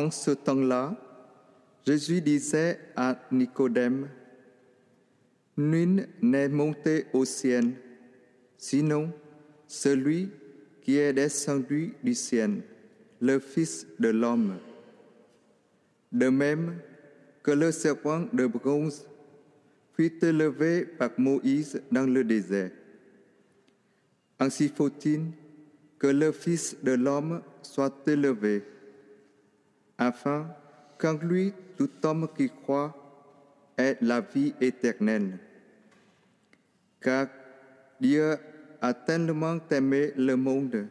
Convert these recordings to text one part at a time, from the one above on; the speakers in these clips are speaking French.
En ce temps-là, Jésus disait à Nicodème, Nul n'est monté au ciel, sinon celui qui est descendu du ciel, le Fils de l'homme. De même que le serpent de bronze fut élevé par Moïse dans le désert. Ainsi faut-il que le Fils de l'homme soit élevé, afin qu'en lui tout homme qui croit ait la vie éternelle. Car Dieu a tellement aimé le monde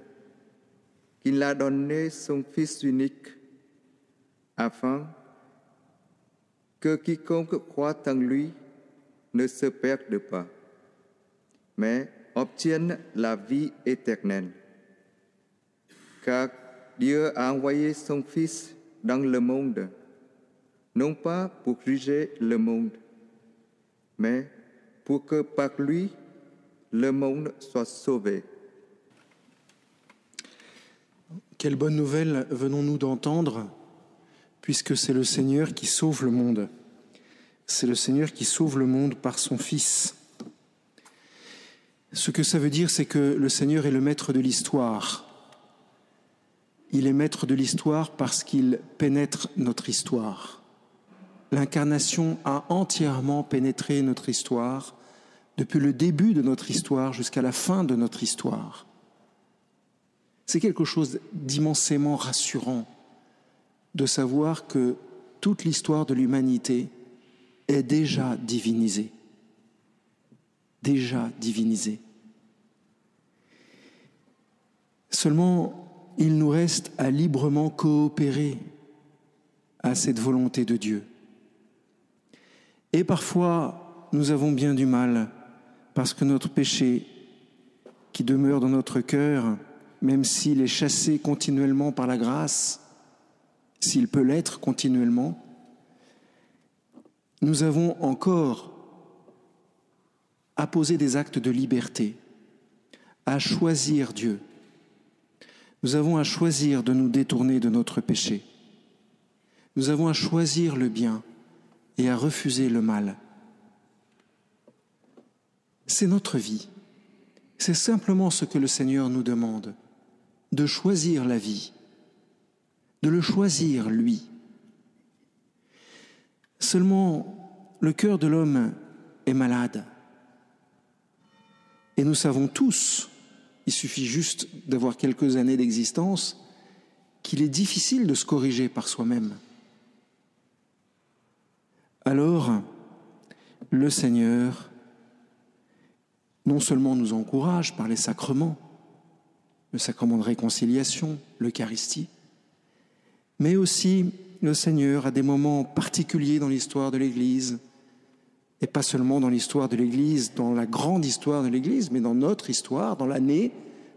qu'il a donné son Fils unique, afin que quiconque croit en lui ne se perde pas, mais obtienne la vie éternelle. Car Dieu a envoyé son Fils dans le monde, non pas pour juger le monde, mais pour que par lui le monde soit sauvé. Quelle bonne nouvelle venons-nous d'entendre, puisque c'est le Seigneur qui sauve le monde. C'est le Seigneur qui sauve le monde par son Fils. Ce que ça veut dire, c'est que le Seigneur est le maître de l'histoire. Il est maître de l'histoire parce qu'il pénètre notre histoire. L'incarnation a entièrement pénétré notre histoire, depuis le début de notre histoire jusqu'à la fin de notre histoire. C'est quelque chose d'immensément rassurant de savoir que toute l'histoire de l'humanité est déjà divinisée. Déjà divinisée. Seulement, il nous reste à librement coopérer à cette volonté de Dieu. Et parfois, nous avons bien du mal parce que notre péché qui demeure dans notre cœur, même s'il est chassé continuellement par la grâce, s'il peut l'être continuellement, nous avons encore à poser des actes de liberté, à choisir Dieu. Nous avons à choisir de nous détourner de notre péché. Nous avons à choisir le bien et à refuser le mal. C'est notre vie. C'est simplement ce que le Seigneur nous demande, de choisir la vie, de le choisir lui. Seulement, le cœur de l'homme est malade. Et nous savons tous, il suffit juste d'avoir quelques années d'existence, qu'il est difficile de se corriger par soi-même. Alors, le Seigneur non seulement nous encourage par les sacrements, le sacrement de réconciliation, l'Eucharistie, mais aussi le Seigneur à des moments particuliers dans l'histoire de l'Église, et pas seulement dans l'histoire de l'Église, dans la grande histoire de l'Église, mais dans notre histoire, dans l'année,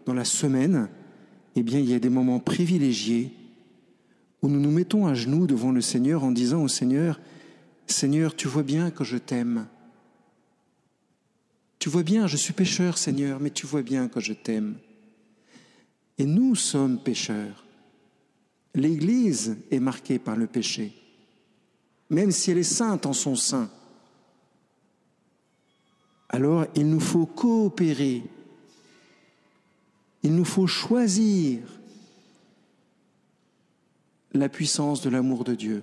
dans la semaine, eh bien, il y a des moments privilégiés où nous nous mettons à genoux devant le Seigneur en disant au Seigneur, Seigneur, tu vois bien que je t'aime. Tu vois bien, je suis pécheur, Seigneur, mais tu vois bien que je t'aime. Et nous sommes pécheurs. L'Église est marquée par le péché, même si elle est sainte en son sein. Alors il nous faut coopérer, il nous faut choisir la puissance de l'amour de Dieu.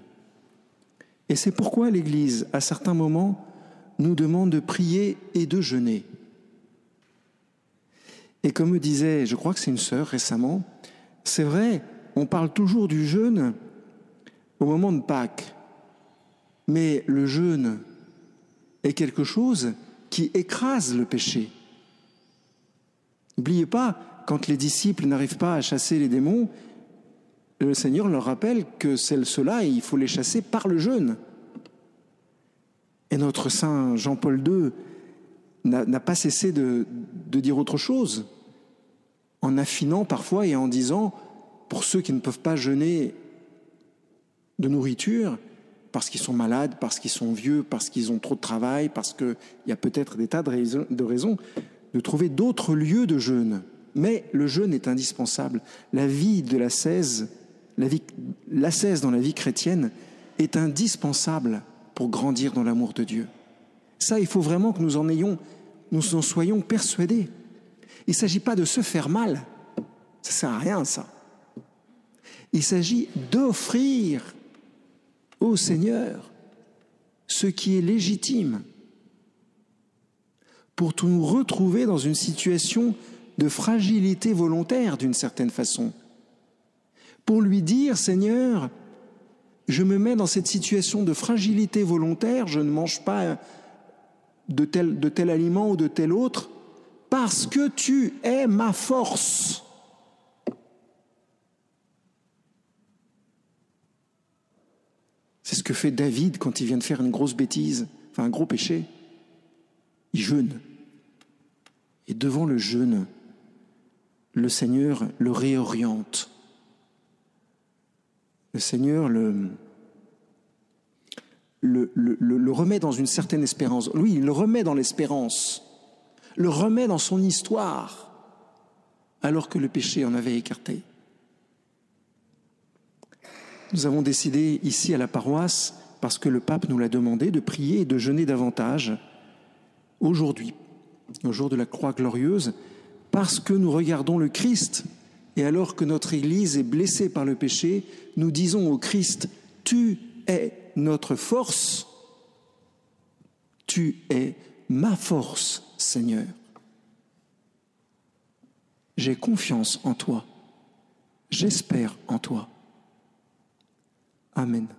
Et c'est pourquoi l'Église, à certains moments, nous demande de prier et de jeûner. Et comme me disait, je crois que c'est une sœur récemment, c'est vrai, on parle toujours du jeûne au moment de Pâques, mais le jeûne est quelque chose qui écrase le péché. N'oubliez pas, quand les disciples n'arrivent pas à chasser les démons, le Seigneur leur rappelle que ceux-là, il faut les chasser par le jeûne. Et notre saint Jean-Paul II n'a pas cessé de, de dire autre chose, en affinant parfois et en disant, pour ceux qui ne peuvent pas jeûner de nourriture, parce qu'ils sont malades, parce qu'ils sont vieux, parce qu'ils ont trop de travail, parce qu'il y a peut-être des tas de raisons, de trouver d'autres lieux de jeûne. Mais le jeûne est indispensable. La vie de la 16, la vie, dans la vie chrétienne est indispensable pour grandir dans l'amour de Dieu. Ça, il faut vraiment que nous en nous en soyons persuadés. Il ne s'agit pas de se faire mal. Ça ne sert à rien, ça. Il s'agit d'offrir au Seigneur ce qui est légitime pour nous retrouver dans une situation de fragilité volontaire d'une certaine façon. Pour lui dire, Seigneur, je me mets dans cette situation de fragilité volontaire, je ne mange pas de tel, de tel aliment ou de tel autre, parce que tu es ma force. C'est ce que fait David quand il vient de faire une grosse bêtise, enfin un gros péché. Il jeûne. Et devant le jeûne, le Seigneur le réoriente. Le Seigneur le, le, le, remet dans une certaine espérance. Lui, il le remet dans l'espérance, le remet dans son histoire, alors que le péché en avait écarté. Nous avons décidé ici à la paroisse, parce que le pape nous l'a demandé, de prier et de jeûner davantage aujourd'hui, au jour de la croix glorieuse, parce que nous regardons le Christ. Et alors que notre Église est blessée par le péché, nous disons au Christ, tu es notre force, tu es ma force, Seigneur. J'ai confiance en toi, j'espère en toi. Amen.